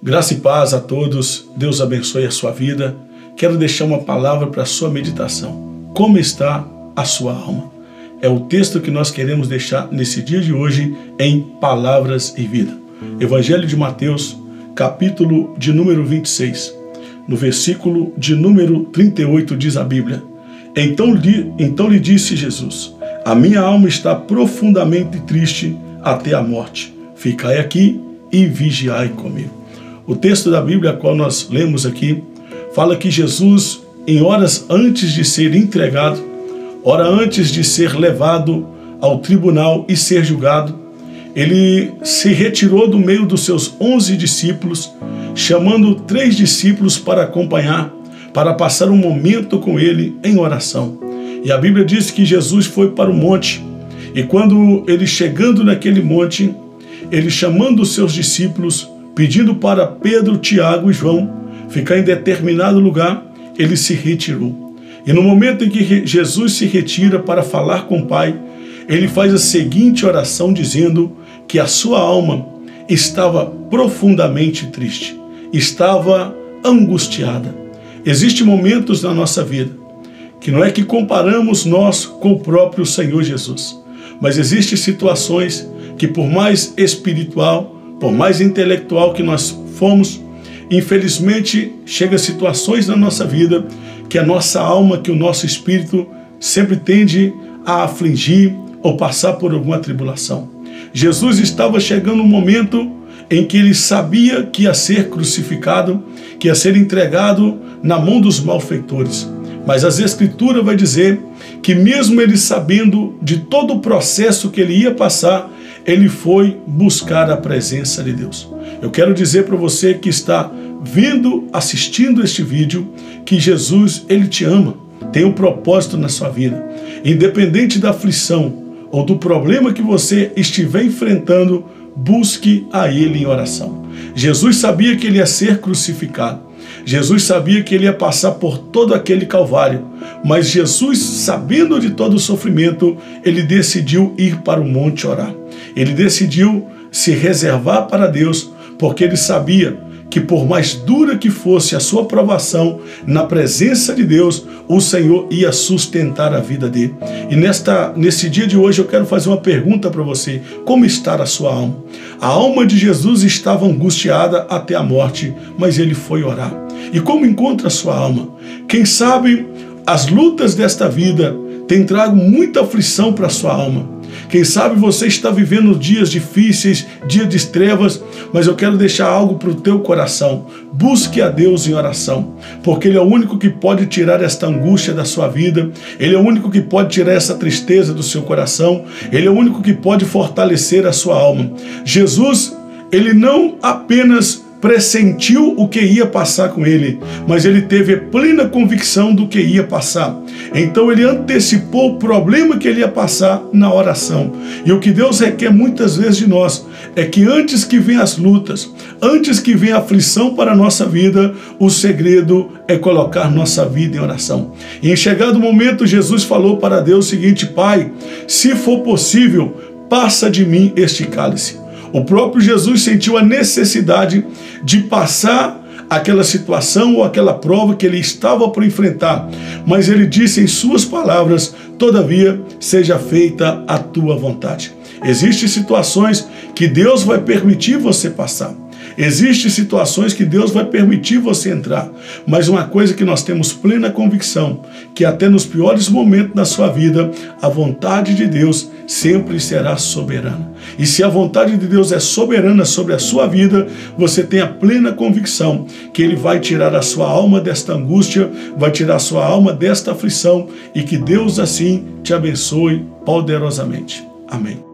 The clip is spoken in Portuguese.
Graça e paz a todos, Deus abençoe a sua vida. Quero deixar uma palavra para a sua meditação. Como está a sua alma? É o texto que nós queremos deixar nesse dia de hoje em Palavras e Vida. Evangelho de Mateus, capítulo de número 26. No versículo de número 38 diz a Bíblia: Então, lhe, então lhe disse Jesus: A minha alma está profundamente triste até a morte. Ficai aqui e vigiai comigo. O texto da Bíblia, qual nós lemos aqui, fala que Jesus, em horas antes de ser entregado, hora antes de ser levado ao tribunal e ser julgado, ele se retirou do meio dos seus onze discípulos, chamando três discípulos para acompanhar, para passar um momento com ele em oração. E a Bíblia diz que Jesus foi para o monte, e quando ele chegando naquele monte, ele chamando os seus discípulos, pedindo para Pedro, Tiago e João ficar em determinado lugar, ele se retirou. E no momento em que Jesus se retira para falar com o Pai, ele faz a seguinte oração dizendo que a sua alma estava profundamente triste, estava angustiada. Existem momentos na nossa vida que não é que comparamos nós com o próprio Senhor Jesus, mas existem situações que por mais espiritual, por mais intelectual que nós fomos, infelizmente chega situações na nossa vida que a nossa alma, que o nosso espírito sempre tende a afligir ou passar por alguma tribulação. Jesus estava chegando um momento em que ele sabia que ia ser crucificado, que ia ser entregado na mão dos malfeitores. Mas as Escrituras vai dizer que mesmo ele sabendo de todo o processo que ele ia passar, ele foi buscar a presença de Deus. Eu quero dizer para você que está vendo, assistindo este vídeo, que Jesus, ele te ama, tem um propósito na sua vida. Independente da aflição ou do problema que você estiver enfrentando, busque a ele em oração. Jesus sabia que ele ia ser crucificado. Jesus sabia que ele ia passar por todo aquele calvário, mas Jesus, sabendo de todo o sofrimento, ele decidiu ir para o monte orar. Ele decidiu se reservar para Deus, porque ele sabia que por mais dura que fosse a sua provação, na presença de Deus, o Senhor ia sustentar a vida dele. E nesta, nesse dia de hoje eu quero fazer uma pergunta para você: como está a sua alma? A alma de Jesus estava angustiada até a morte, mas ele foi orar. E como encontra a sua alma? Quem sabe as lutas desta vida têm trago muita aflição para a sua alma. Quem sabe você está vivendo dias difíceis, dias de trevas, mas eu quero deixar algo para o teu coração. Busque a Deus em oração, porque Ele é o único que pode tirar esta angústia da sua vida, Ele é o único que pode tirar essa tristeza do seu coração, Ele é o único que pode fortalecer a sua alma. Jesus, Ele não apenas pressentiu o que ia passar com ele, mas ele teve plena convicção do que ia passar. Então ele antecipou o problema que ele ia passar na oração. E o que Deus requer muitas vezes de nós é que antes que venham as lutas, antes que venha a aflição para a nossa vida, o segredo é colocar nossa vida em oração. E em chegado momento, Jesus falou para Deus o seguinte: Pai, se for possível, passa de mim este cálice. O próprio Jesus sentiu a necessidade de passar aquela situação ou aquela prova que ele estava por enfrentar, mas ele disse em suas palavras: Todavia, seja feita a tua vontade. Existem situações que Deus vai permitir você passar. Existem situações que Deus vai permitir você entrar, mas uma coisa que nós temos plena convicção, que até nos piores momentos da sua vida, a vontade de Deus sempre será soberana. E se a vontade de Deus é soberana sobre a sua vida, você tem a plena convicção que Ele vai tirar a sua alma desta angústia, vai tirar a sua alma desta aflição e que Deus assim te abençoe poderosamente. Amém.